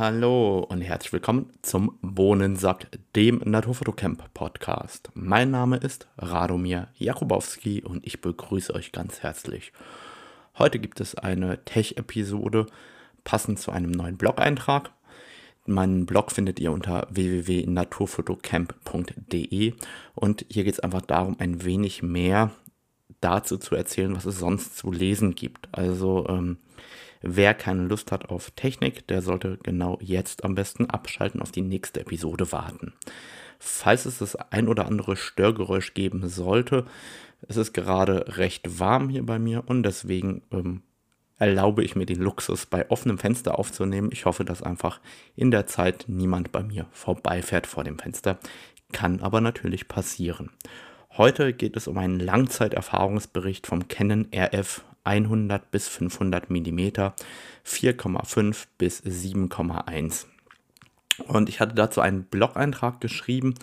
Hallo und herzlich willkommen zum Bohnensack, dem Naturfotocamp Podcast. Mein Name ist Radomir Jakubowski und ich begrüße euch ganz herzlich. Heute gibt es eine Tech-Episode passend zu einem neuen Blog-Eintrag. Meinen Blog findet ihr unter www.naturfotocamp.de und hier geht es einfach darum, ein wenig mehr dazu zu erzählen, was es sonst zu lesen gibt. Also ähm, wer keine Lust hat auf Technik, der sollte genau jetzt am besten abschalten, auf die nächste Episode warten. Falls es das ein oder andere Störgeräusch geben sollte, es ist gerade recht warm hier bei mir und deswegen ähm, erlaube ich mir den Luxus, bei offenem Fenster aufzunehmen. Ich hoffe, dass einfach in der Zeit niemand bei mir vorbeifährt vor dem Fenster. Kann aber natürlich passieren. Heute geht es um einen Langzeiterfahrungsbericht vom Canon RF 100 bis 500 mm, 4,5 bis 7,1. Und ich hatte dazu einen Blog-Eintrag geschrieben,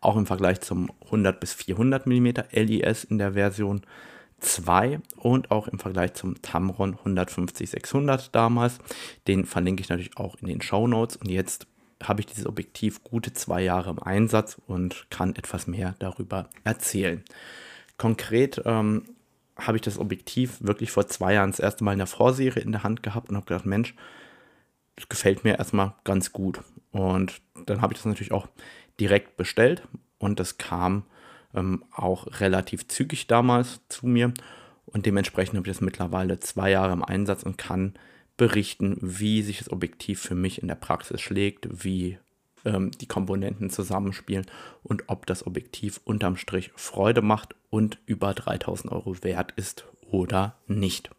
auch im Vergleich zum 100 bis 400 mm LIS in der Version 2 und auch im Vergleich zum Tamron 150-600 damals. Den verlinke ich natürlich auch in den Show Notes. Und jetzt habe ich dieses Objektiv gute zwei Jahre im Einsatz und kann etwas mehr darüber erzählen. Konkret ähm, habe ich das Objektiv wirklich vor zwei Jahren das erste Mal in der Vorserie in der Hand gehabt und habe gedacht, Mensch, das gefällt mir erstmal ganz gut. Und dann habe ich das natürlich auch direkt bestellt und das kam ähm, auch relativ zügig damals zu mir. Und dementsprechend habe ich das mittlerweile zwei Jahre im Einsatz und kann berichten, wie sich das Objektiv für mich in der Praxis schlägt, wie ähm, die Komponenten zusammenspielen und ob das Objektiv unterm Strich Freude macht und über 3000 Euro wert ist oder nicht.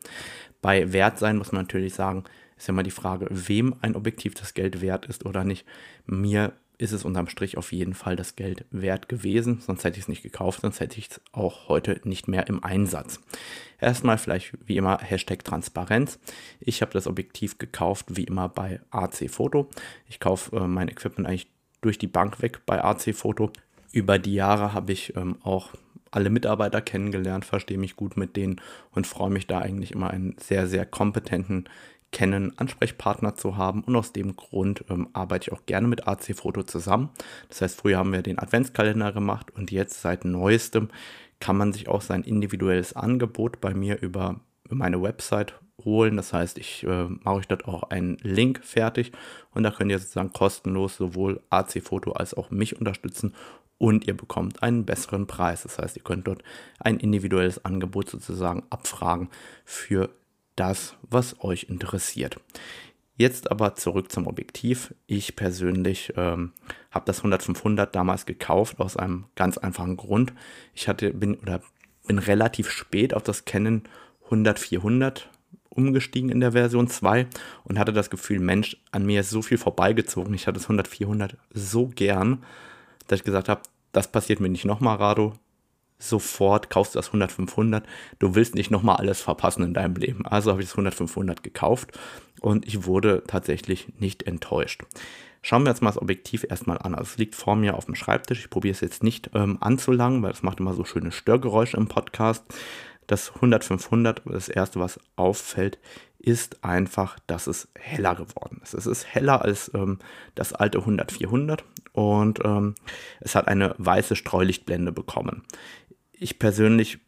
Bei Wert sein muss man natürlich sagen, ist ja mal die Frage, wem ein Objektiv das Geld wert ist oder nicht. Mir ist es unterm Strich auf jeden Fall das Geld wert gewesen, sonst hätte ich es nicht gekauft, sonst hätte ich es auch heute nicht mehr im Einsatz. Erstmal vielleicht wie immer Hashtag Transparenz. Ich habe das Objektiv gekauft wie immer bei AC Foto. Ich kaufe äh, mein Equipment eigentlich durch die Bank weg bei AC Foto. Über die Jahre habe ich ähm, auch alle Mitarbeiter kennengelernt, verstehe mich gut mit denen und freue mich da eigentlich immer einen sehr, sehr kompetenten kennen, Ansprechpartner zu haben. Und aus dem Grund ähm, arbeite ich auch gerne mit AC Foto zusammen. Das heißt, früher haben wir den Adventskalender gemacht und jetzt seit neuestem kann man sich auch sein individuelles Angebot bei mir über meine Website holen. Das heißt, ich äh, mache euch dort auch einen Link fertig und da könnt ihr sozusagen kostenlos sowohl AC Foto als auch mich unterstützen und ihr bekommt einen besseren Preis. Das heißt, ihr könnt dort ein individuelles Angebot sozusagen abfragen für das, was euch interessiert. Jetzt aber zurück zum Objektiv. Ich persönlich ähm, habe das 100-500 damals gekauft aus einem ganz einfachen Grund. Ich hatte bin oder bin relativ spät auf das Canon 100-400 umgestiegen in der Version 2 und hatte das Gefühl, Mensch, an mir ist so viel vorbeigezogen. Ich hatte das 100-400 so gern, dass ich gesagt habe, das passiert mir nicht nochmal, Rado sofort kaufst du das 100-500. Du willst nicht nochmal alles verpassen in deinem Leben. Also habe ich das 100-500 gekauft und ich wurde tatsächlich nicht enttäuscht. Schauen wir jetzt mal das Objektiv erstmal an. Also es liegt vor mir auf dem Schreibtisch. Ich probiere es jetzt nicht ähm, anzulangen, weil es macht immer so schöne Störgeräusche im Podcast. Das 100-500, das erste, was auffällt, ist einfach, dass es heller geworden ist. Es ist heller als ähm, das alte 100-400 und ähm, es hat eine weiße Streulichtblende bekommen ich persönlich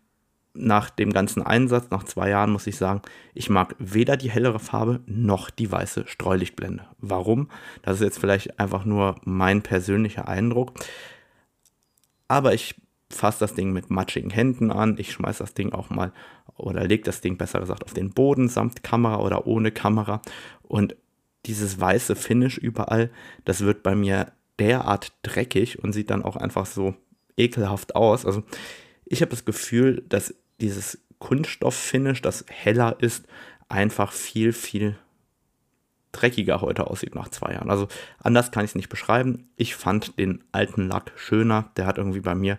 nach dem ganzen Einsatz, nach zwei Jahren, muss ich sagen, ich mag weder die hellere Farbe noch die weiße Streulichtblende. Warum? Das ist jetzt vielleicht einfach nur mein persönlicher Eindruck. Aber ich fasse das Ding mit matschigen Händen an. Ich schmeiße das Ding auch mal oder lege das Ding besser gesagt auf den Boden samt Kamera oder ohne Kamera. Und dieses weiße Finish überall, das wird bei mir derart dreckig und sieht dann auch einfach so ekelhaft aus. Also ich habe das Gefühl, dass dieses Kunststofffinish, das heller ist, einfach viel, viel dreckiger heute aussieht nach zwei Jahren. Also anders kann ich es nicht beschreiben. Ich fand den alten Lack schöner. Der hat irgendwie bei mir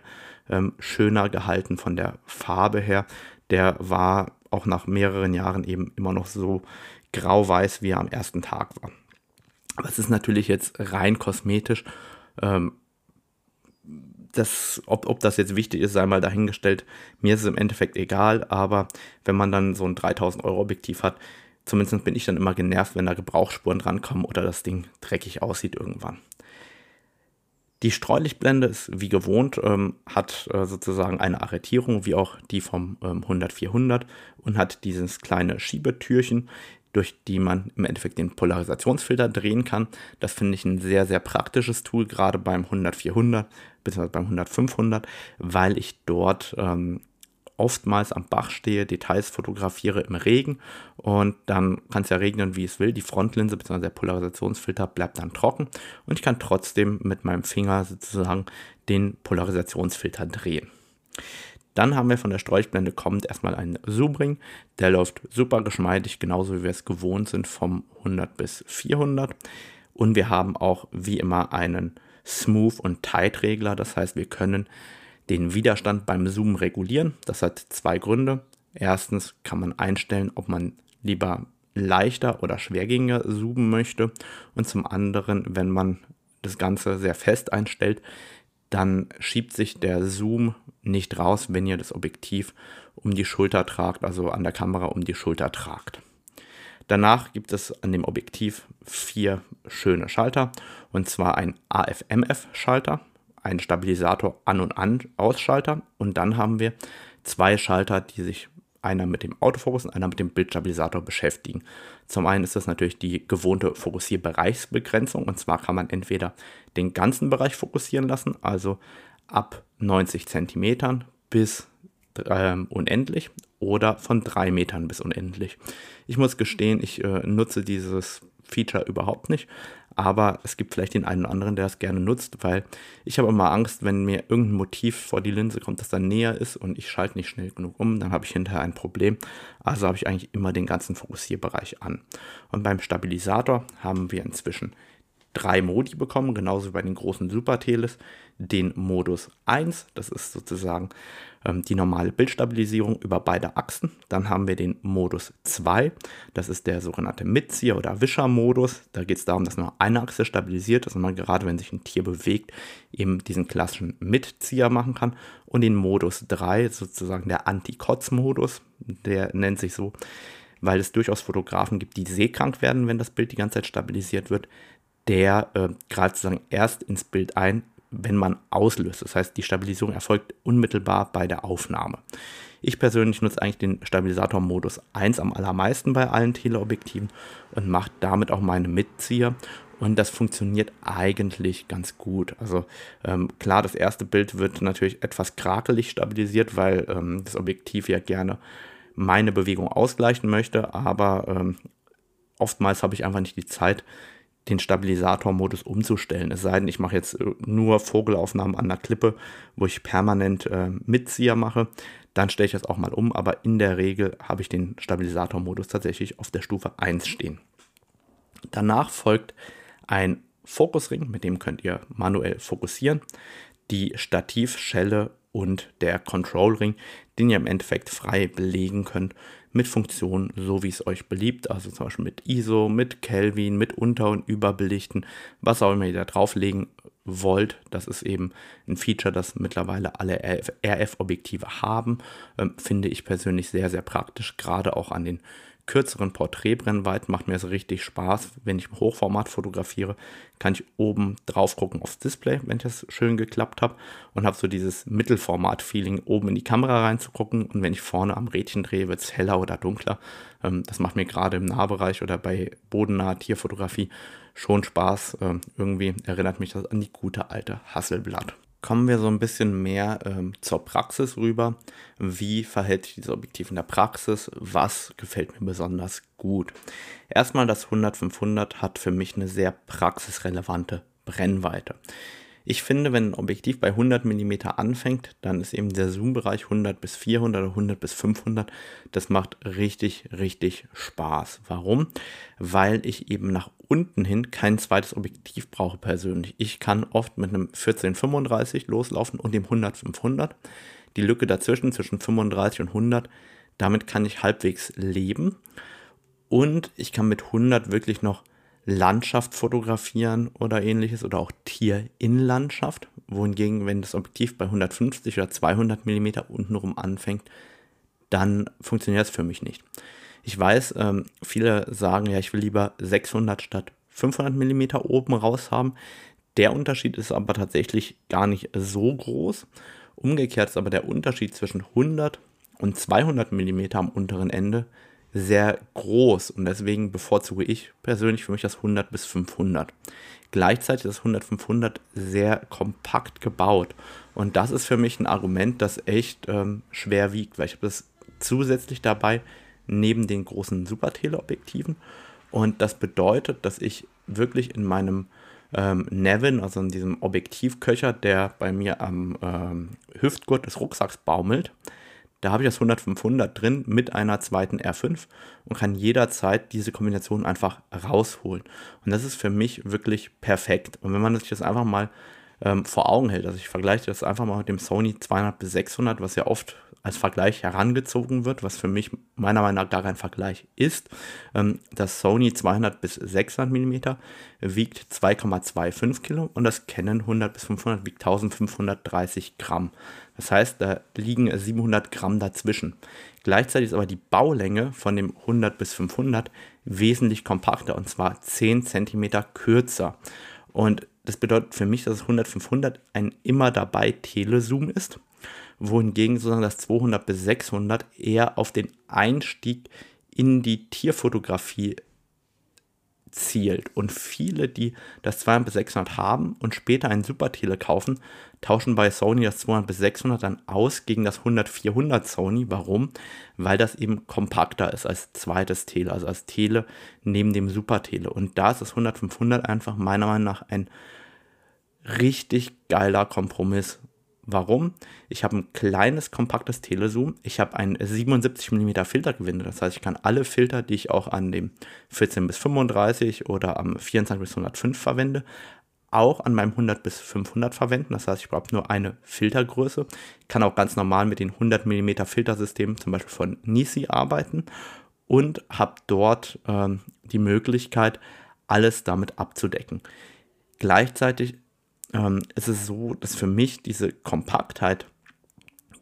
ähm, schöner gehalten von der Farbe her. Der war auch nach mehreren Jahren eben immer noch so grau-weiß, wie er am ersten Tag war. Aber es ist natürlich jetzt rein kosmetisch. Ähm, das, ob, ob das jetzt wichtig ist, sei mal dahingestellt. Mir ist es im Endeffekt egal, aber wenn man dann so ein 3000 Euro Objektiv hat, Zumindest bin ich dann immer genervt, wenn da Gebrauchsspuren drankommen oder das Ding dreckig aussieht irgendwann. Die Streulichtblende ist wie gewohnt, ähm, hat äh, sozusagen eine Arretierung, wie auch die vom ähm, 100-400 und hat dieses kleine Schiebetürchen, durch die man im Endeffekt den Polarisationsfilter drehen kann. Das finde ich ein sehr, sehr praktisches Tool, gerade beim 100-400 bzw. beim 100-500, weil ich dort ähm, oftmals am Bach stehe, Details fotografiere im Regen und dann kann es ja regnen, wie es will. Die Frontlinse bzw. der Polarisationsfilter bleibt dann trocken und ich kann trotzdem mit meinem Finger sozusagen den Polarisationsfilter drehen. Dann haben wir von der Streuchblende kommend erstmal einen Zoomring. Der läuft super geschmeidig, genauso wie wir es gewohnt sind vom 100 bis 400. Und wir haben auch wie immer einen Smooth- und Tight-Regler. Das heißt, wir können den Widerstand beim Zoomen regulieren. Das hat zwei Gründe. Erstens kann man einstellen, ob man lieber leichter oder schwergängiger zoomen möchte. Und zum anderen, wenn man das Ganze sehr fest einstellt, dann schiebt sich der Zoom nicht raus, wenn ihr das Objektiv um die Schulter tragt, also an der Kamera um die Schulter tragt. Danach gibt es an dem Objektiv vier schöne Schalter und zwar ein AFMF-Schalter, ein Stabilisator An- und An Ausschalter und dann haben wir zwei Schalter, die sich einer mit dem Autofokus und einer mit dem Bildstabilisator beschäftigen. Zum einen ist das natürlich die gewohnte Fokussierbereichsbegrenzung und zwar kann man entweder den ganzen Bereich fokussieren lassen, also ab 90 cm bis ähm, unendlich oder von 3 Metern bis unendlich. Ich muss gestehen, ich äh, nutze dieses Feature überhaupt nicht, aber es gibt vielleicht den einen oder anderen, der es gerne nutzt, weil ich habe immer Angst, wenn mir irgendein Motiv vor die Linse kommt, das dann näher ist und ich schalte nicht schnell genug um, dann habe ich hinterher ein Problem. Also habe ich eigentlich immer den ganzen Fokussierbereich an. Und beim Stabilisator haben wir inzwischen drei Modi bekommen, genauso wie bei den großen Super-Teles. Den Modus 1, das ist sozusagen ähm, die normale Bildstabilisierung über beide Achsen. Dann haben wir den Modus 2, das ist der sogenannte Mitzieher- oder Wischer-Modus. Da geht es darum, dass nur eine Achse stabilisiert ist und man gerade, wenn sich ein Tier bewegt, eben diesen klassischen Mitzieher machen kann. Und den Modus 3, sozusagen der Anti-Kotz-Modus, der nennt sich so, weil es durchaus Fotografen gibt, die seekrank werden, wenn das Bild die ganze Zeit stabilisiert wird der äh, gerade sozusagen erst ins Bild ein, wenn man auslöst. Das heißt, die Stabilisierung erfolgt unmittelbar bei der Aufnahme. Ich persönlich nutze eigentlich den Stabilisator-Modus 1 am allermeisten bei allen Teleobjektiven und mache damit auch meine Mitzieher. Und das funktioniert eigentlich ganz gut. Also ähm, klar, das erste Bild wird natürlich etwas krakelig stabilisiert, weil ähm, das Objektiv ja gerne meine Bewegung ausgleichen möchte. Aber ähm, oftmals habe ich einfach nicht die Zeit, den Stabilisator-Modus umzustellen. Es sei denn, ich mache jetzt äh, nur Vogelaufnahmen an der Klippe, wo ich permanent äh, Mitzieher mache. Dann stelle ich das auch mal um, aber in der Regel habe ich den Stabilisator-Modus tatsächlich auf der Stufe 1 stehen. Danach folgt ein Fokusring, mit dem könnt ihr manuell fokussieren. Die Stativschelle und der Control Ring, den ihr im Endeffekt frei belegen könnt mit Funktionen, so wie es euch beliebt. Also zum Beispiel mit ISO, mit Kelvin, mit Unter- und Überbelichten, was auch immer ihr da drauflegen wollt. Das ist eben ein Feature, das mittlerweile alle RF-Objektive haben. Ähm, finde ich persönlich sehr, sehr praktisch, gerade auch an den kürzeren Porträtbrennweiten macht mir es richtig Spaß. Wenn ich Hochformat fotografiere, kann ich oben drauf gucken aufs Display, wenn das schön geklappt habe und habe so dieses Mittelformat-Feeling, oben in die Kamera reinzugucken und wenn ich vorne am Rädchen drehe, wird es heller oder dunkler. Ähm, das macht mir gerade im Nahbereich oder bei bodennaher Tierfotografie schon Spaß. Ähm, irgendwie erinnert mich das an die gute alte Hasselblatt kommen wir so ein bisschen mehr ähm, zur Praxis rüber. Wie verhält sich dieses Objektiv in der Praxis? Was gefällt mir besonders gut? Erstmal das 100-500 hat für mich eine sehr praxisrelevante Brennweite. Ich finde, wenn ein Objektiv bei 100 mm anfängt, dann ist eben der Zoom-Bereich 100 bis 400 oder 100 bis 500. Das macht richtig, richtig Spaß. Warum? Weil ich eben nach unten hin kein zweites Objektiv brauche persönlich. Ich kann oft mit einem 1435 loslaufen und dem 100-500. Die Lücke dazwischen, zwischen 35 und 100, damit kann ich halbwegs leben. Und ich kann mit 100 wirklich noch Landschaft fotografieren oder ähnliches oder auch Tier in Landschaft. Wohingegen, wenn das Objektiv bei 150 oder 200 mm untenrum anfängt, dann funktioniert es für mich nicht. Ich weiß, ähm, viele sagen, ja, ich will lieber 600 statt 500 mm oben raus haben. Der Unterschied ist aber tatsächlich gar nicht so groß. Umgekehrt ist aber der Unterschied zwischen 100 und 200 mm am unteren Ende sehr groß und deswegen bevorzuge ich persönlich für mich das 100 bis 500. Gleichzeitig ist das 100 500 sehr kompakt gebaut und das ist für mich ein Argument, das echt ähm, schwer wiegt, weil ich habe das zusätzlich dabei neben den großen Super-Teleobjektiven und das bedeutet, dass ich wirklich in meinem ähm, Nevin, also in diesem Objektivköcher, der bei mir am ähm, Hüftgurt des Rucksacks baumelt, da habe ich das 100-500 drin mit einer zweiten R5 und kann jederzeit diese Kombination einfach rausholen. Und das ist für mich wirklich perfekt. Und wenn man sich das einfach mal ähm, vor Augen hält, also ich vergleiche das einfach mal mit dem Sony 200 bis 600, was ja oft als Vergleich herangezogen wird, was für mich meiner Meinung nach gar kein Vergleich ist. Ähm, das Sony 200 bis 600 mm wiegt 2,25 Kilo und das Canon 100 bis 500 wiegt 1530 Gramm. Das heißt, da liegen 700 Gramm dazwischen. Gleichzeitig ist aber die Baulänge von dem 100 bis 500 wesentlich kompakter und zwar 10 cm kürzer. Und das bedeutet für mich, dass das 100 500 ein immer dabei Telezoom ist wohingegen sozusagen das 200 bis 600 eher auf den Einstieg in die Tierfotografie zielt. Und viele, die das 200 bis 600 haben und später ein Super-Tele kaufen, tauschen bei Sony das 200 bis 600 dann aus gegen das 100 400 Sony. Warum? Weil das eben kompakter ist als zweites Tele, also als Tele neben dem Super-Tele. Und da ist das 100 500 einfach meiner Meinung nach ein richtig geiler Kompromiss, Warum? Ich habe ein kleines, kompaktes Telezoom. Ich habe ein 77 mm Filtergewinde. Das heißt, ich kann alle Filter, die ich auch an dem 14 bis 35 oder am 24 bis 105 verwende, auch an meinem 100 bis 500 verwenden. Das heißt, ich brauche nur eine Filtergröße. Ich kann auch ganz normal mit den 100 mm Filtersystemen, zum Beispiel von Nisi, arbeiten und habe dort ähm, die Möglichkeit, alles damit abzudecken. Gleichzeitig ähm, es ist so, dass für mich diese Kompaktheit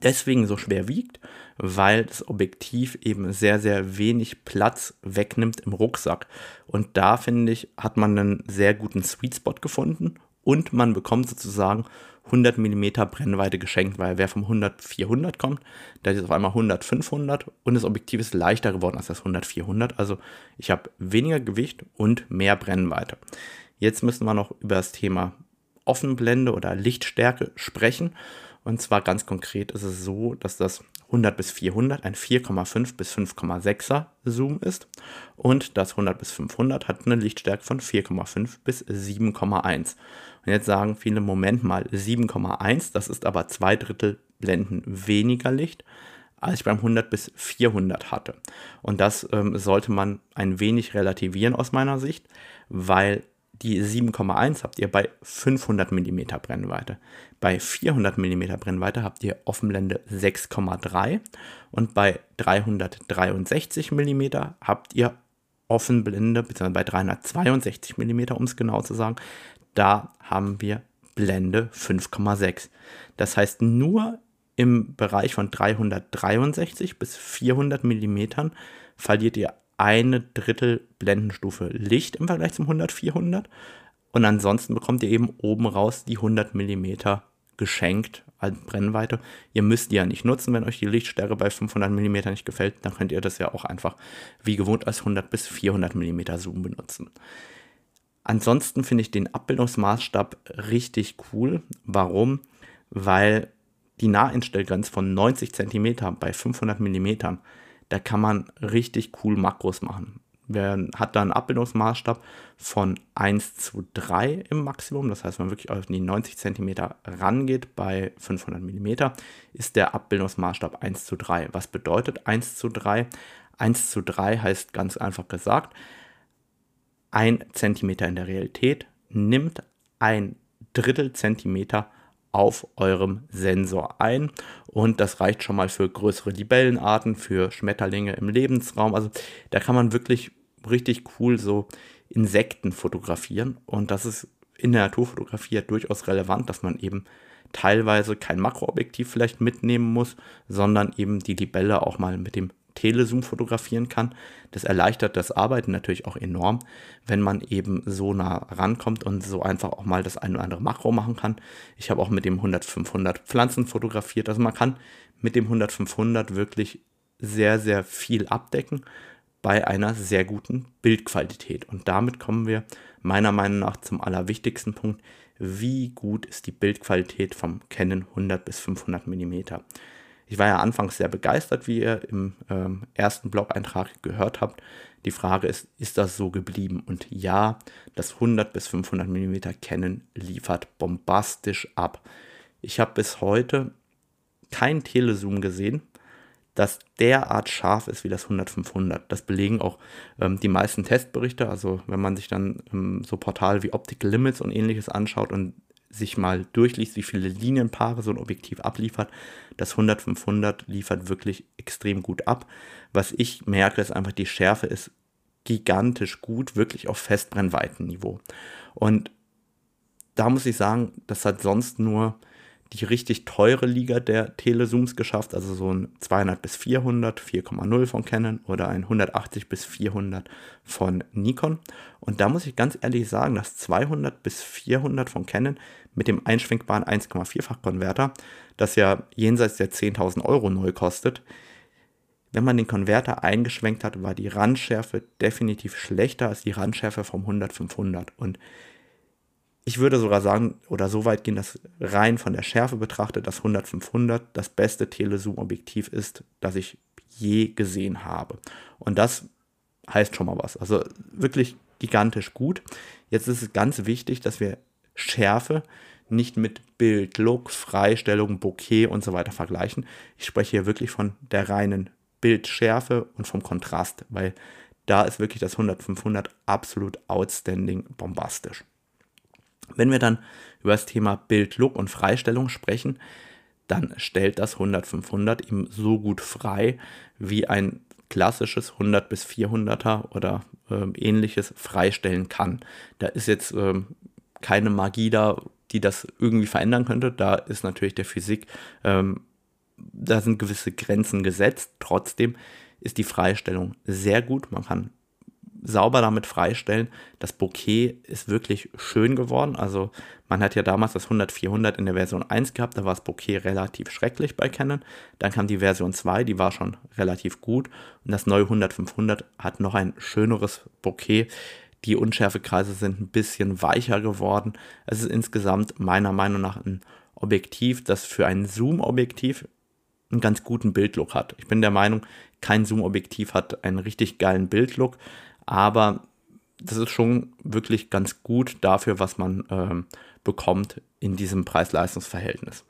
deswegen so schwer wiegt, weil das Objektiv eben sehr, sehr wenig Platz wegnimmt im Rucksack. Und da finde ich, hat man einen sehr guten Sweet Spot gefunden und man bekommt sozusagen 100 mm Brennweite geschenkt, weil wer vom 100-400 kommt, der ist auf einmal 100-500 und das Objektiv ist leichter geworden als das 100-400. Also ich habe weniger Gewicht und mehr Brennweite. Jetzt müssen wir noch über das Thema Offenblende oder Lichtstärke sprechen. Und zwar ganz konkret ist es so, dass das 100 bis 400 ein 4,5 bis 5,6er Zoom ist und das 100 bis 500 hat eine Lichtstärke von 4,5 bis 7,1. Und jetzt sagen viele, Moment mal, 7,1, das ist aber zwei Drittel Blenden weniger Licht, als ich beim 100 bis 400 hatte. Und das ähm, sollte man ein wenig relativieren aus meiner Sicht, weil die 7,1 habt ihr bei 500 mm Brennweite. Bei 400 mm Brennweite habt ihr Offenblende 6,3 und bei 363 mm habt ihr Offenblende, beziehungsweise bei 362 mm, um es genau zu sagen, da haben wir Blende 5,6. Das heißt, nur im Bereich von 363 bis 400 mm verliert ihr eine Drittel Blendenstufe Licht im Vergleich zum 100-400 und ansonsten bekommt ihr eben oben raus die 100 mm geschenkt als Brennweite. Ihr müsst die ja nicht nutzen, wenn euch die Lichtstärke bei 500 mm nicht gefällt, dann könnt ihr das ja auch einfach wie gewohnt als 100 bis 400 mm Zoom benutzen. Ansonsten finde ich den Abbildungsmaßstab richtig cool. Warum? Weil die Naheinstellgrenze von 90 cm bei 500 mm da kann man richtig cool Makros machen. Wer hat da einen Abbildungsmaßstab von 1 zu 3 im Maximum, das heißt, wenn man wirklich auf die 90 cm rangeht bei 500 mm, ist der Abbildungsmaßstab 1 zu 3. Was bedeutet 1 zu 3? 1 zu 3 heißt ganz einfach gesagt, 1 cm in der Realität nimmt ein Drittel Zentimeter auf eurem Sensor ein. Und das reicht schon mal für größere Libellenarten, für Schmetterlinge im Lebensraum. Also da kann man wirklich richtig cool so Insekten fotografieren. Und das ist in der Naturfotografie ja durchaus relevant, dass man eben teilweise kein Makroobjektiv vielleicht mitnehmen muss, sondern eben die Libelle auch mal mit dem Telezoom fotografieren kann. Das erleichtert das Arbeiten natürlich auch enorm, wenn man eben so nah rankommt und so einfach auch mal das ein oder andere Makro machen kann. Ich habe auch mit dem 100-500 Pflanzen fotografiert. Also man kann mit dem 100-500 wirklich sehr, sehr viel abdecken bei einer sehr guten Bildqualität. Und damit kommen wir meiner Meinung nach zum allerwichtigsten Punkt. Wie gut ist die Bildqualität vom Canon 100 bis 500 mm? Ich war ja anfangs sehr begeistert, wie ihr im ähm, ersten Blog-Eintrag gehört habt. Die Frage ist, ist das so geblieben? Und ja, das 100 bis 500 mm Canon liefert bombastisch ab. Ich habe bis heute kein Telezoom gesehen, das derart scharf ist wie das 100-500. Das belegen auch ähm, die meisten Testberichte. Also wenn man sich dann ähm, so Portale wie Optical Limits und ähnliches anschaut und sich mal durchliest, wie viele Linienpaare so ein Objektiv abliefert, das 100-500 liefert wirklich extrem gut ab. Was ich merke, ist einfach, die Schärfe ist gigantisch gut, wirklich auf Festbrennweitenniveau. Und da muss ich sagen, das hat sonst nur die richtig teure Liga der Telezooms geschafft, also so ein 200 bis 400, 4,0 von Canon oder ein 180 bis 400 von Nikon. Und da muss ich ganz ehrlich sagen, das 200 bis 400 von Canon mit dem einschwenkbaren 1,4-fach Konverter, das ja jenseits der 10.000 Euro neu kostet, wenn man den Konverter eingeschwenkt hat, war die Randschärfe definitiv schlechter als die Randschärfe vom 100-500. Und ich würde sogar sagen, oder so weit gehen, dass rein von der Schärfe betrachtet, das 100-500 das beste Telezoom-Objektiv ist, das ich je gesehen habe. Und das heißt schon mal was. Also wirklich gigantisch gut. Jetzt ist es ganz wichtig, dass wir Schärfe nicht mit Bild, Look, Freistellung, Bokeh und so weiter vergleichen. Ich spreche hier wirklich von der reinen Bildschärfe und vom Kontrast, weil da ist wirklich das 100-500 absolut outstanding bombastisch. Wenn wir dann über das Thema Bild, Look und Freistellung sprechen, dann stellt das 100-500 eben so gut frei, wie ein klassisches 100 bis 400er oder äh, ähnliches freistellen kann. Da ist jetzt äh, keine Magie da, die das irgendwie verändern könnte. Da ist natürlich der Physik, ähm, da sind gewisse Grenzen gesetzt. Trotzdem ist die Freistellung sehr gut. Man kann sauber damit freistellen. Das Bouquet ist wirklich schön geworden. Also man hat ja damals das 100-400 in der Version 1 gehabt, da war das Bouquet relativ schrecklich bei Canon. Dann kam die Version 2, die war schon relativ gut. Und das neue 100-500 hat noch ein schöneres Bouquet. Die Unschärfekreise sind ein bisschen weicher geworden. Es ist insgesamt meiner Meinung nach ein Objektiv, das für ein Zoom-Objektiv einen ganz guten Bildlook hat. Ich bin der Meinung, kein Zoom-Objektiv hat einen richtig geilen Bildlook aber das ist schon wirklich ganz gut dafür, was man ähm, bekommt in diesem Preis-Leistungs-Verhältnis.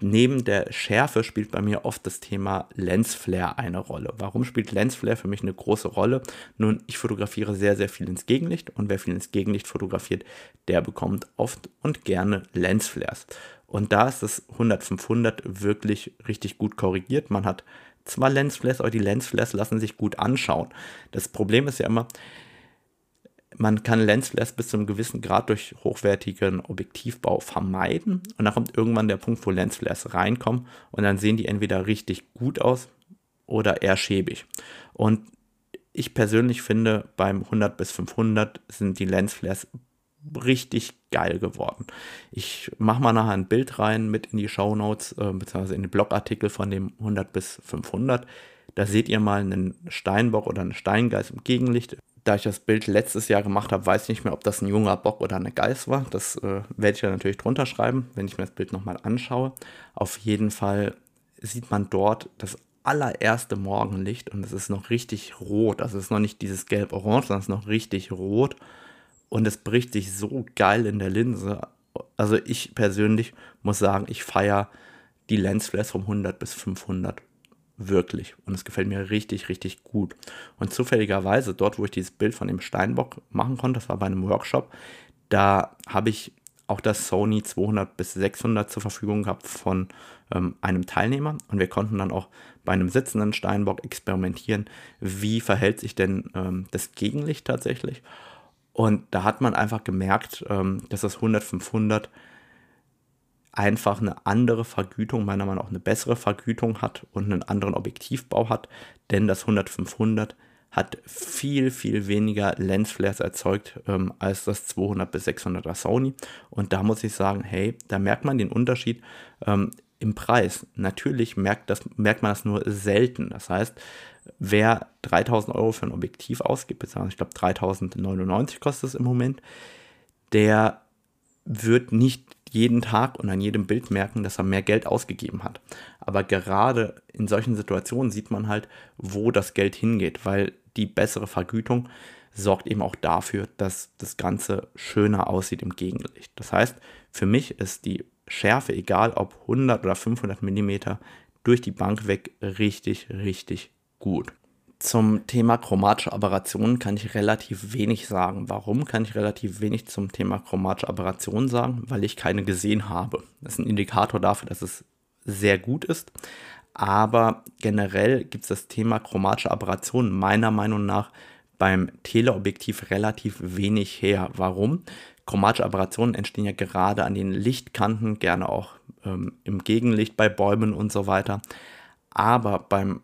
Neben der Schärfe spielt bei mir oft das Thema Lensflare eine Rolle. Warum spielt Lensflare für mich eine große Rolle? Nun, ich fotografiere sehr, sehr viel ins Gegenlicht und wer viel ins Gegenlicht fotografiert, der bekommt oft und gerne Lensflares. Und da ist das 100-500 wirklich richtig gut korrigiert. Man hat zwar Lensflares, aber die Lensflares lassen sich gut anschauen. Das Problem ist ja immer, man kann Lensflares bis zu einem gewissen Grad durch hochwertigen Objektivbau vermeiden. Und dann kommt irgendwann der Punkt, wo Lensflares reinkommen und dann sehen die entweder richtig gut aus oder eher schäbig. Und ich persönlich finde, beim 100 bis 500 sind die Lensflares richtig geil geworden. Ich mache mal nachher ein Bild rein mit in die Show Notes, äh, beziehungsweise in den Blogartikel von dem 100 bis 500. Da seht ihr mal einen Steinbock oder einen Steingeiß im Gegenlicht. Da ich das Bild letztes Jahr gemacht habe, weiß ich nicht mehr, ob das ein junger Bock oder eine Geiß war. Das äh, werde ich ja natürlich drunter schreiben, wenn ich mir das Bild nochmal anschaue. Auf jeden Fall sieht man dort das allererste Morgenlicht und es ist noch richtig rot. Also es ist noch nicht dieses gelb-orange, sondern es ist noch richtig rot und es bricht sich so geil in der Linse. Also ich persönlich muss sagen, ich feiere die Lensflares vom 100 bis 500 wirklich und es gefällt mir richtig, richtig gut. Und zufälligerweise dort, wo ich dieses Bild von dem Steinbock machen konnte, das war bei einem Workshop, da habe ich auch das Sony 200 bis 600 zur Verfügung gehabt von ähm, einem Teilnehmer und wir konnten dann auch bei einem sitzenden Steinbock experimentieren, wie verhält sich denn ähm, das Gegenlicht tatsächlich und da hat man einfach gemerkt, ähm, dass das 100-500 einfach eine andere Vergütung, meiner Meinung nach auch eine bessere Vergütung hat und einen anderen Objektivbau hat, denn das 100-500 hat viel, viel weniger Lensflares erzeugt ähm, als das 200 bis 600er Sony. Und da muss ich sagen, hey, da merkt man den Unterschied ähm, im Preis. Natürlich merkt, das, merkt man das nur selten. Das heißt, wer 3000 Euro für ein Objektiv ausgibt, ich glaube 3099 kostet es im Moment, der wird nicht jeden Tag und an jedem Bild merken, dass er mehr Geld ausgegeben hat. Aber gerade in solchen Situationen sieht man halt, wo das Geld hingeht, weil die bessere Vergütung sorgt eben auch dafür, dass das Ganze schöner aussieht im Gegenlicht. Das heißt, für mich ist die Schärfe, egal ob 100 oder 500 mm, durch die Bank weg richtig, richtig gut. Zum Thema chromatische Aberrationen kann ich relativ wenig sagen. Warum kann ich relativ wenig zum Thema chromatische Aberrationen sagen? Weil ich keine gesehen habe. Das ist ein Indikator dafür, dass es sehr gut ist. Aber generell gibt es das Thema chromatische Aberrationen meiner Meinung nach beim Teleobjektiv relativ wenig her. Warum? Chromatische Aberrationen entstehen ja gerade an den Lichtkanten, gerne auch ähm, im Gegenlicht bei Bäumen und so weiter. Aber beim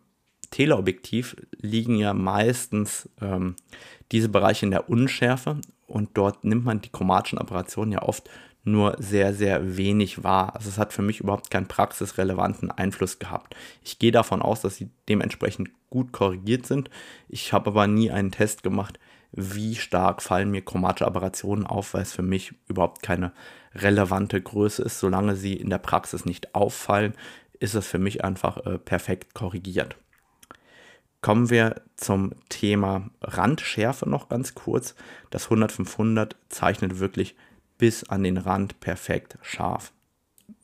Teleobjektiv liegen ja meistens ähm, diese Bereiche in der Unschärfe und dort nimmt man die chromatischen Operationen ja oft nur sehr, sehr wenig wahr. Also es hat für mich überhaupt keinen praxisrelevanten Einfluss gehabt. Ich gehe davon aus, dass sie dementsprechend gut korrigiert sind. Ich habe aber nie einen Test gemacht, wie stark fallen mir chromatische Aberrationen auf, weil es für mich überhaupt keine relevante Größe ist. Solange sie in der Praxis nicht auffallen, ist es für mich einfach äh, perfekt korrigiert. Kommen wir zum Thema Randschärfe noch ganz kurz. Das 100-500 zeichnet wirklich bis an den Rand perfekt scharf.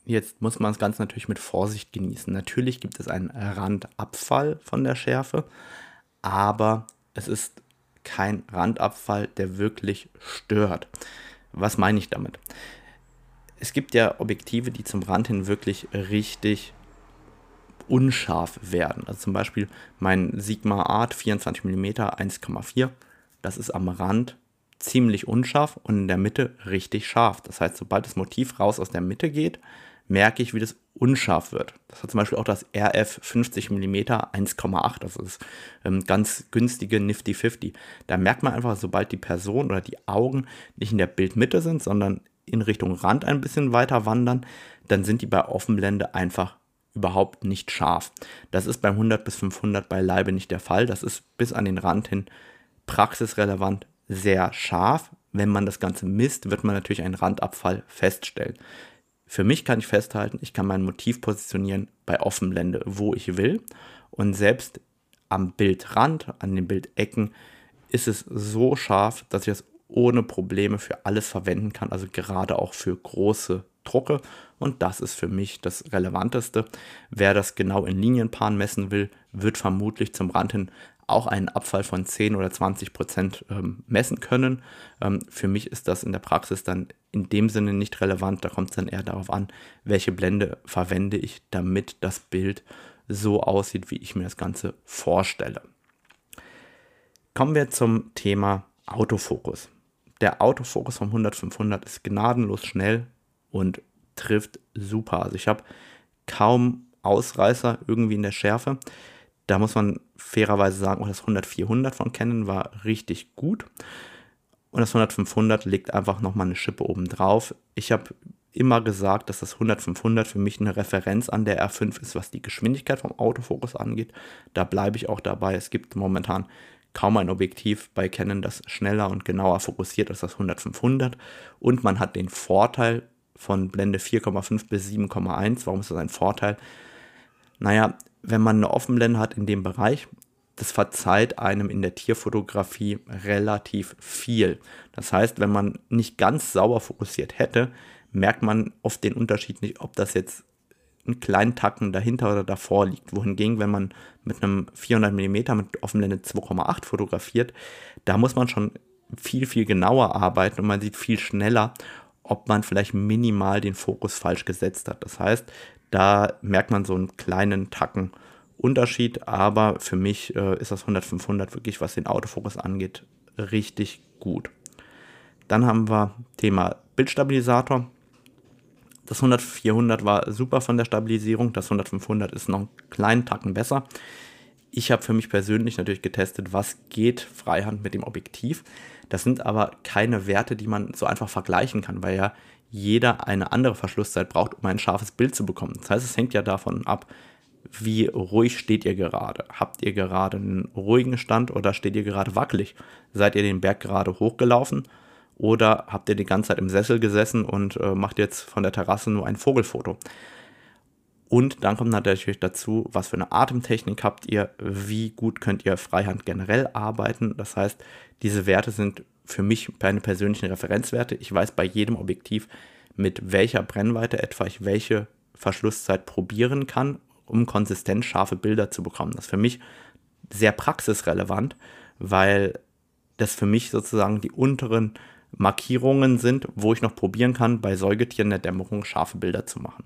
Jetzt muss man das Ganze natürlich mit Vorsicht genießen. Natürlich gibt es einen Randabfall von der Schärfe, aber es ist kein Randabfall, der wirklich stört. Was meine ich damit? Es gibt ja Objektive, die zum Rand hin wirklich richtig unscharf werden. Also zum Beispiel mein Sigma Art 24 mm 1,4. Das ist am Rand ziemlich unscharf und in der Mitte richtig scharf. Das heißt, sobald das Motiv raus aus der Mitte geht, merke ich, wie das unscharf wird. Das hat zum Beispiel auch das RF 50 mm 1,8. Das ist ähm, ganz günstige Nifty 50. Da merkt man einfach, sobald die Person oder die Augen nicht in der Bildmitte sind, sondern in Richtung Rand ein bisschen weiter wandern, dann sind die bei Offenblende einfach überhaupt nicht scharf. Das ist beim 100 bis 500 beileibe nicht der Fall. Das ist bis an den Rand hin praxisrelevant sehr scharf. Wenn man das Ganze misst, wird man natürlich einen Randabfall feststellen. Für mich kann ich festhalten, ich kann mein Motiv positionieren bei Offenblende, wo ich will. Und selbst am Bildrand, an den Bildecken, ist es so scharf, dass ich es ohne Probleme für alles verwenden kann, also gerade auch für große Drucke. Und das ist für mich das Relevanteste. Wer das genau in Linienpaaren messen will, wird vermutlich zum Rand hin auch einen Abfall von 10 oder 20 Prozent ähm, messen können. Ähm, für mich ist das in der Praxis dann in dem Sinne nicht relevant. Da kommt es dann eher darauf an, welche Blende verwende ich, damit das Bild so aussieht, wie ich mir das Ganze vorstelle. Kommen wir zum Thema Autofokus. Der Autofokus vom 100-500 ist gnadenlos schnell und trifft super. Also ich habe kaum Ausreißer irgendwie in der Schärfe. Da muss man fairerweise sagen, auch das 100-400 von Canon war richtig gut. Und das 100-500 legt einfach nochmal eine Schippe oben drauf. Ich habe immer gesagt, dass das 100-500 für mich eine Referenz an der R5 ist, was die Geschwindigkeit vom Autofokus angeht. Da bleibe ich auch dabei. Es gibt momentan kaum ein Objektiv bei Canon, das schneller und genauer fokussiert als das 100-500. Und man hat den Vorteil von Blende 4,5 bis 7,1. Warum ist das ein Vorteil? Naja, wenn man eine Offenblende hat in dem Bereich, das verzeiht einem in der Tierfotografie relativ viel. Das heißt, wenn man nicht ganz sauber fokussiert hätte, merkt man oft den Unterschied nicht, ob das jetzt einen kleinen Tacken dahinter oder davor liegt. Wohingegen, wenn man mit einem 400 mm mit Offenblende 2,8 fotografiert, da muss man schon viel, viel genauer arbeiten und man sieht viel schneller, ob man vielleicht minimal den Fokus falsch gesetzt hat. Das heißt, da merkt man so einen kleinen Tacken Unterschied, aber für mich äh, ist das 100-500 wirklich, was den Autofokus angeht, richtig gut. Dann haben wir Thema Bildstabilisator. Das 100-400 war super von der Stabilisierung, das 100-500 ist noch einen kleinen Tacken besser. Ich habe für mich persönlich natürlich getestet, was geht Freihand mit dem Objektiv. Das sind aber keine Werte, die man so einfach vergleichen kann, weil ja jeder eine andere Verschlusszeit braucht, um ein scharfes Bild zu bekommen. Das heißt, es hängt ja davon ab, wie ruhig steht ihr gerade? Habt ihr gerade einen ruhigen Stand oder steht ihr gerade wackelig? Seid ihr den Berg gerade hochgelaufen oder habt ihr die ganze Zeit im Sessel gesessen und äh, macht jetzt von der Terrasse nur ein Vogelfoto? Und dann kommt natürlich dazu, was für eine Atemtechnik habt ihr, wie gut könnt ihr Freihand generell arbeiten. Das heißt, diese Werte sind für mich meine persönlichen Referenzwerte. Ich weiß bei jedem Objektiv, mit welcher Brennweite etwa ich welche Verschlusszeit probieren kann um konsistent scharfe Bilder zu bekommen. Das ist für mich sehr praxisrelevant, weil das für mich sozusagen die unteren Markierungen sind, wo ich noch probieren kann, bei Säugetieren der Dämmerung scharfe Bilder zu machen.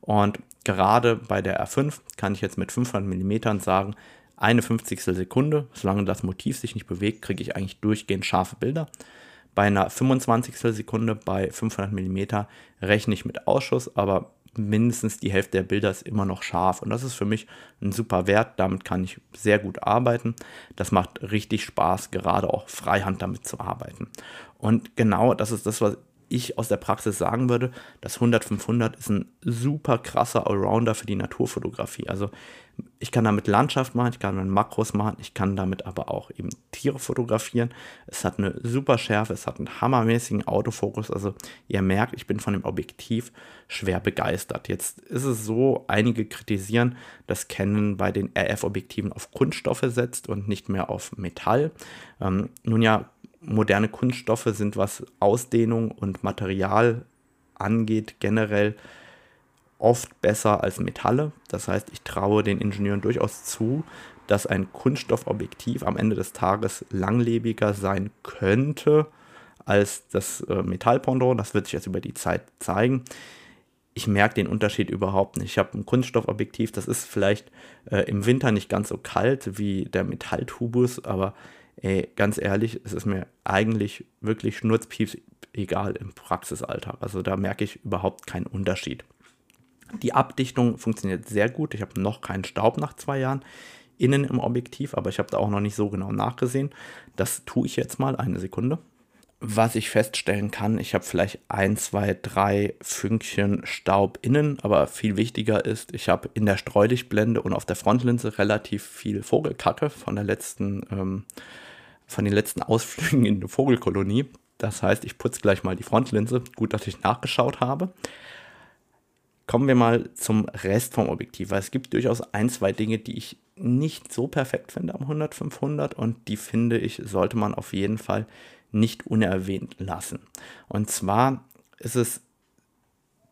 Und gerade bei der R5 kann ich jetzt mit 500 mm sagen, eine 50. Sekunde, solange das Motiv sich nicht bewegt, kriege ich eigentlich durchgehend scharfe Bilder. Bei einer 25. Sekunde bei 500 mm rechne ich mit Ausschuss, aber mindestens die Hälfte der Bilder ist immer noch scharf. Und das ist für mich ein super Wert. Damit kann ich sehr gut arbeiten. Das macht richtig Spaß, gerade auch Freihand damit zu arbeiten. Und genau das ist das, was ich aus der Praxis sagen würde, das 100-500 ist ein super krasser Allrounder für die Naturfotografie. Also ich kann damit Landschaft machen, ich kann damit Makros machen, ich kann damit aber auch eben Tiere fotografieren. Es hat eine super Schärfe, es hat einen hammermäßigen Autofokus. Also ihr merkt, ich bin von dem Objektiv schwer begeistert. Jetzt ist es so, einige kritisieren, dass Canon bei den RF-Objektiven auf Kunststoffe setzt und nicht mehr auf Metall. Ähm, nun ja, moderne Kunststoffe sind, was Ausdehnung und Material angeht, generell oft besser als Metalle. Das heißt, ich traue den Ingenieuren durchaus zu, dass ein Kunststoffobjektiv am Ende des Tages langlebiger sein könnte als das äh, Metallpendant. Das wird sich jetzt über die Zeit zeigen. Ich merke den Unterschied überhaupt nicht. Ich habe ein Kunststoffobjektiv, das ist vielleicht äh, im Winter nicht ganz so kalt wie der Metalltubus, aber ey, ganz ehrlich, es ist mir eigentlich wirklich schnurzpieps egal im Praxisalltag. Also da merke ich überhaupt keinen Unterschied. Die Abdichtung funktioniert sehr gut. Ich habe noch keinen Staub nach zwei Jahren innen im Objektiv, aber ich habe da auch noch nicht so genau nachgesehen. Das tue ich jetzt mal eine Sekunde. Was ich feststellen kann, ich habe vielleicht ein, zwei, drei Fünkchen Staub innen, aber viel wichtiger ist, ich habe in der Streulichtblende und auf der Frontlinse relativ viel Vogelkacke von der letzten, ähm, von den letzten Ausflügen in eine Vogelkolonie. Das heißt, ich putze gleich mal die Frontlinse. Gut, dass ich nachgeschaut habe. Kommen wir mal zum Rest vom Objektiv, weil es gibt durchaus ein, zwei Dinge, die ich nicht so perfekt finde am 100-500 und die finde ich, sollte man auf jeden Fall nicht unerwähnt lassen. Und zwar ist es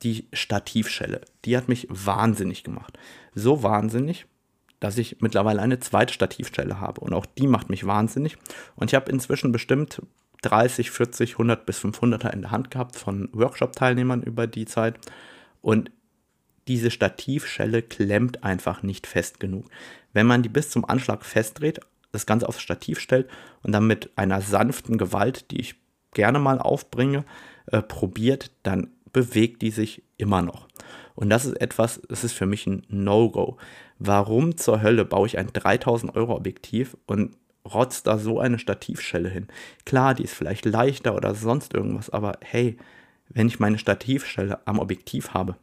die Stativschelle. Die hat mich wahnsinnig gemacht. So wahnsinnig, dass ich mittlerweile eine zweite Stativschelle habe. Und auch die macht mich wahnsinnig. Und ich habe inzwischen bestimmt 30, 40, 100 bis 500er in der Hand gehabt von Workshop-Teilnehmern über die Zeit. Und diese Stativschelle klemmt einfach nicht fest genug. Wenn man die bis zum Anschlag festdreht, das Ganze aufs Stativ stellt und dann mit einer sanften Gewalt, die ich gerne mal aufbringe, äh, probiert, dann bewegt die sich immer noch. Und das ist etwas, das ist für mich ein No-Go. Warum zur Hölle baue ich ein 3000 Euro Objektiv und rotzt da so eine Stativschelle hin? Klar, die ist vielleicht leichter oder sonst irgendwas, aber hey, wenn ich meine Stativschelle am Objektiv habe,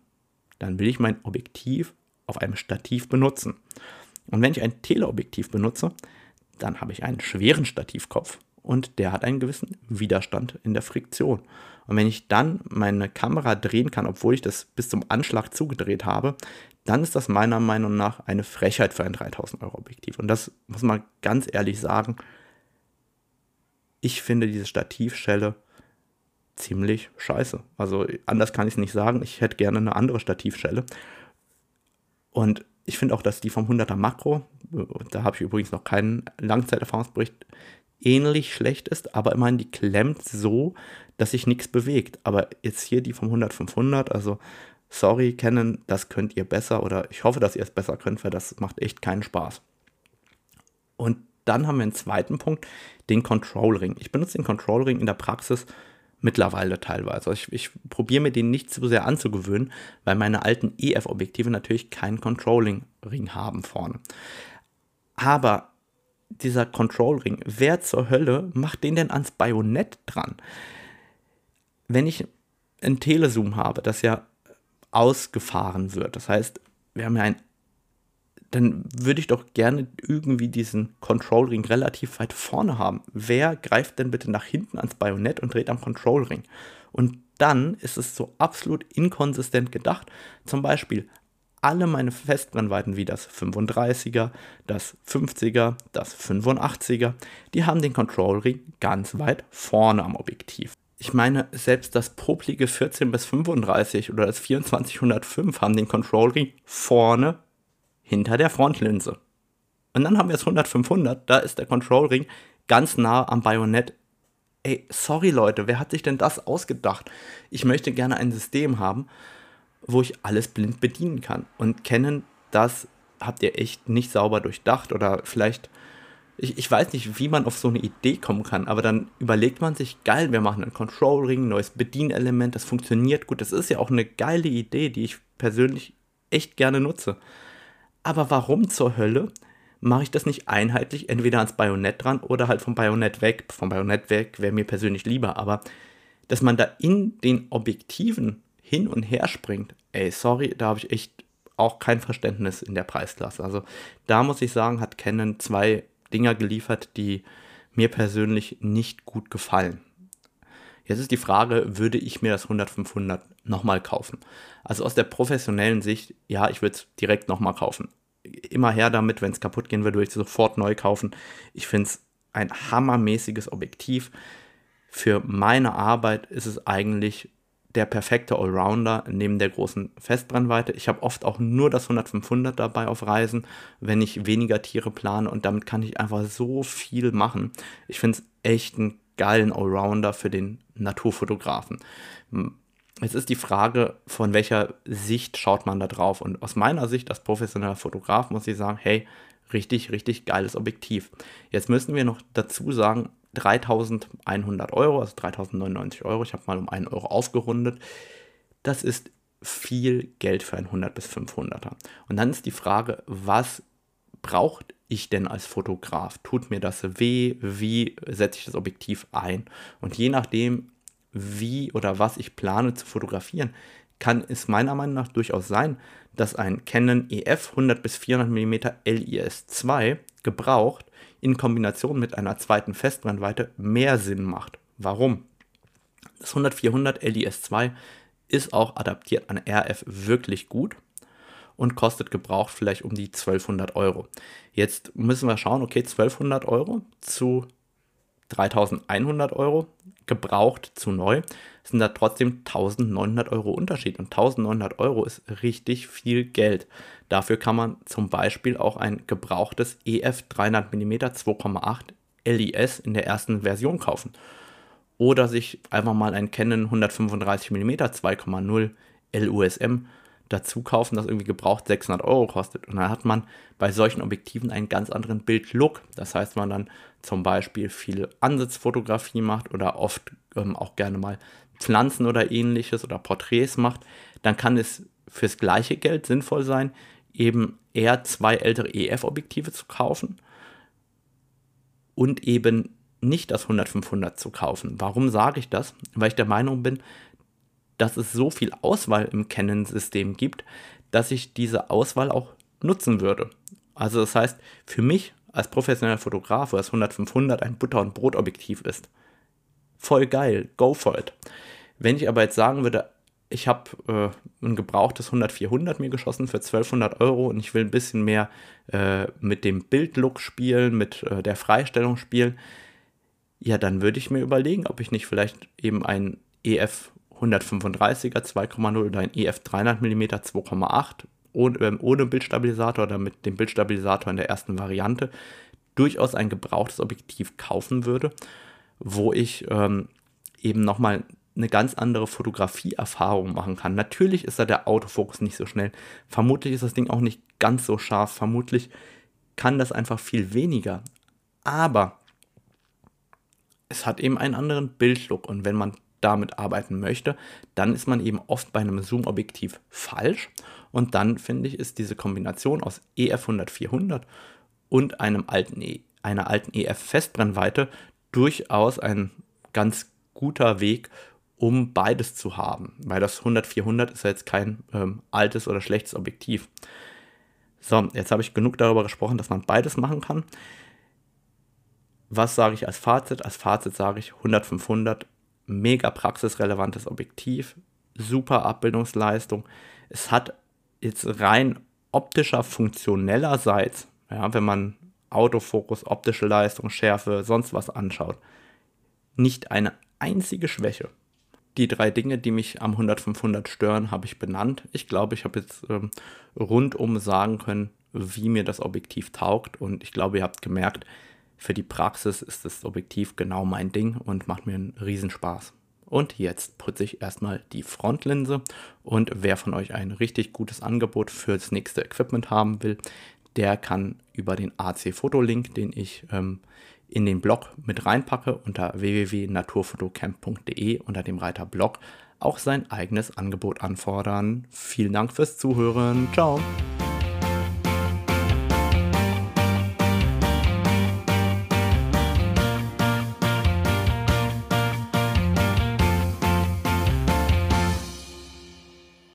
dann will ich mein Objektiv auf einem Stativ benutzen. Und wenn ich ein Teleobjektiv benutze, dann habe ich einen schweren Stativkopf und der hat einen gewissen Widerstand in der Friktion. Und wenn ich dann meine Kamera drehen kann, obwohl ich das bis zum Anschlag zugedreht habe, dann ist das meiner Meinung nach eine Frechheit für ein 3000 Euro Objektiv. Und das muss man ganz ehrlich sagen. Ich finde diese Stativschelle ziemlich scheiße. Also anders kann ich es nicht sagen. Ich hätte gerne eine andere Stativschelle. Und ich finde auch, dass die vom 100er Makro, da habe ich übrigens noch keinen Langzeiterfahrungsbericht, ähnlich schlecht ist, aber immerhin die klemmt so, dass sich nichts bewegt. Aber jetzt hier die vom 100-500, also sorry, Canon, das könnt ihr besser oder ich hoffe, dass ihr es besser könnt, weil das macht echt keinen Spaß. Und dann haben wir einen zweiten Punkt, den Control Ring. Ich benutze den Control Ring in der Praxis mittlerweile teilweise. Ich, ich probiere mir den nicht zu sehr anzugewöhnen, weil meine alten EF-Objektive natürlich keinen Controlling-Ring haben vorne. Aber dieser Control-Ring, wer zur Hölle macht den denn ans Bajonett dran? Wenn ich ein Telezoom habe, das ja ausgefahren wird, das heißt, wir haben ja ein dann würde ich doch gerne irgendwie diesen Control Ring relativ weit vorne haben. Wer greift denn bitte nach hinten ans Bajonett und dreht am Control Ring? Und dann ist es so absolut inkonsistent gedacht. Zum Beispiel alle meine Festbrennweiten wie das 35er, das 50er, das 85er, die haben den Control Ring ganz weit vorne am Objektiv. Ich meine, selbst das poplige 14 bis 35 oder das 2405 haben den Control Ring vorne hinter der Frontlinse. Und dann haben wir das 100-500, da ist der Control Ring ganz nah am Bajonett. Ey, sorry Leute, wer hat sich denn das ausgedacht? Ich möchte gerne ein System haben, wo ich alles blind bedienen kann. Und kennen, das habt ihr echt nicht sauber durchdacht oder vielleicht, ich, ich weiß nicht, wie man auf so eine Idee kommen kann, aber dann überlegt man sich, geil, wir machen einen Control Ring, neues Bedienelement, das funktioniert gut. Das ist ja auch eine geile Idee, die ich persönlich echt gerne nutze. Aber warum zur Hölle mache ich das nicht einheitlich, entweder ans Bajonett dran oder halt vom Bajonett weg? Vom Bajonett weg wäre mir persönlich lieber, aber dass man da in den Objektiven hin und her springt, ey, sorry, da habe ich echt auch kein Verständnis in der Preisklasse. Also da muss ich sagen, hat Canon zwei Dinger geliefert, die mir persönlich nicht gut gefallen. Jetzt ist die Frage, würde ich mir das 100-500 nochmal kaufen? Also aus der professionellen Sicht, ja, ich würde es direkt nochmal kaufen. Immer her damit, wenn es kaputt gehen würde, würde ich es sofort neu kaufen. Ich finde es ein hammermäßiges Objektiv. Für meine Arbeit ist es eigentlich der perfekte Allrounder neben der großen Festbrennweite. Ich habe oft auch nur das 100-500 dabei auf Reisen, wenn ich weniger Tiere plane und damit kann ich einfach so viel machen. Ich finde es echt ein geilen Allrounder für den Naturfotografen. Jetzt ist die Frage, von welcher Sicht schaut man da drauf? Und aus meiner Sicht als professioneller Fotograf muss ich sagen, hey, richtig, richtig geiles Objektiv. Jetzt müssen wir noch dazu sagen, 3100 Euro, also 3099 Euro, ich habe mal um 1 Euro aufgerundet. Das ist viel Geld für ein 100 bis 500er. Und dann ist die Frage, was braucht ich denn als Fotograf? Tut mir das weh? Wie setze ich das Objektiv ein? Und je nachdem, wie oder was ich plane zu fotografieren, kann es meiner Meinung nach durchaus sein, dass ein Canon EF 100 bis 400 mm LIS2 gebraucht in Kombination mit einer zweiten Festbrennweite mehr Sinn macht. Warum? Das 100-400 LIS2 ist auch adaptiert an RF wirklich gut und kostet gebraucht vielleicht um die 1200 Euro. Jetzt müssen wir schauen, okay, 1200 Euro zu 3100 Euro gebraucht zu neu, sind da trotzdem 1900 Euro Unterschied. Und 1900 Euro ist richtig viel Geld. Dafür kann man zum Beispiel auch ein gebrauchtes EF 300 mm 2,8 LIS in der ersten Version kaufen. Oder sich einfach mal ein Canon 135 mm 2,0 LUSM dazu kaufen, das irgendwie gebraucht 600 Euro kostet. Und dann hat man bei solchen Objektiven einen ganz anderen Bildlook. Das heißt, man dann zum Beispiel viel Ansitzfotografie macht oder oft ähm, auch gerne mal Pflanzen oder ähnliches oder Porträts macht, dann kann es fürs gleiche Geld sinnvoll sein, eben eher zwei ältere EF-Objektive zu kaufen und eben nicht das 100-500 zu kaufen. Warum sage ich das? Weil ich der Meinung bin, dass es so viel Auswahl im Canon-System gibt, dass ich diese Auswahl auch nutzen würde. Also das heißt, für mich als professioneller Fotograf, das 100-500 ein Butter- und Brotobjektiv ist, voll geil, go for it. Wenn ich aber jetzt sagen würde, ich habe äh, ein gebrauchtes 100-400 mir geschossen für 1200 Euro und ich will ein bisschen mehr äh, mit dem Bildlook spielen, mit äh, der Freistellung spielen, ja, dann würde ich mir überlegen, ob ich nicht vielleicht eben ein EF 135er 2,0 oder ein EF 300 mm 2,8 ohne, ohne Bildstabilisator oder mit dem Bildstabilisator in der ersten Variante durchaus ein gebrauchtes Objektiv kaufen würde, wo ich ähm, eben nochmal eine ganz andere Fotografieerfahrung machen kann. Natürlich ist da der Autofokus nicht so schnell. Vermutlich ist das Ding auch nicht ganz so scharf. Vermutlich kann das einfach viel weniger. Aber es hat eben einen anderen Bildlook. Und wenn man damit arbeiten möchte, dann ist man eben oft bei einem Zoom-Objektiv falsch. Und dann finde ich, ist diese Kombination aus EF 100-400 und einem alten e, einer alten EF-Festbrennweite durchaus ein ganz guter Weg, um beides zu haben. Weil das 100-400 ist ja jetzt kein ähm, altes oder schlechtes Objektiv. So, jetzt habe ich genug darüber gesprochen, dass man beides machen kann. Was sage ich als Fazit? Als Fazit sage ich 100-500, mega praxisrelevantes Objektiv, super Abbildungsleistung. Es hat jetzt rein optischer, funktionellerseits, ja, wenn man Autofokus, optische Leistung, Schärfe, sonst was anschaut, nicht eine einzige Schwäche. Die drei Dinge, die mich am 100-500 stören, habe ich benannt. Ich glaube, ich habe jetzt ähm, rundum sagen können, wie mir das Objektiv taugt. Und ich glaube, ihr habt gemerkt, für die Praxis ist das Objektiv genau mein Ding und macht mir einen Riesenspaß. Und jetzt putze ich erstmal die Frontlinse. Und wer von euch ein richtig gutes Angebot für das nächste Equipment haben will, der kann über den AC-Foto-Link, den ich ähm, in den Blog mit reinpacke, unter www.naturfotocamp.de unter dem Reiter Blog auch sein eigenes Angebot anfordern. Vielen Dank fürs Zuhören. Ciao.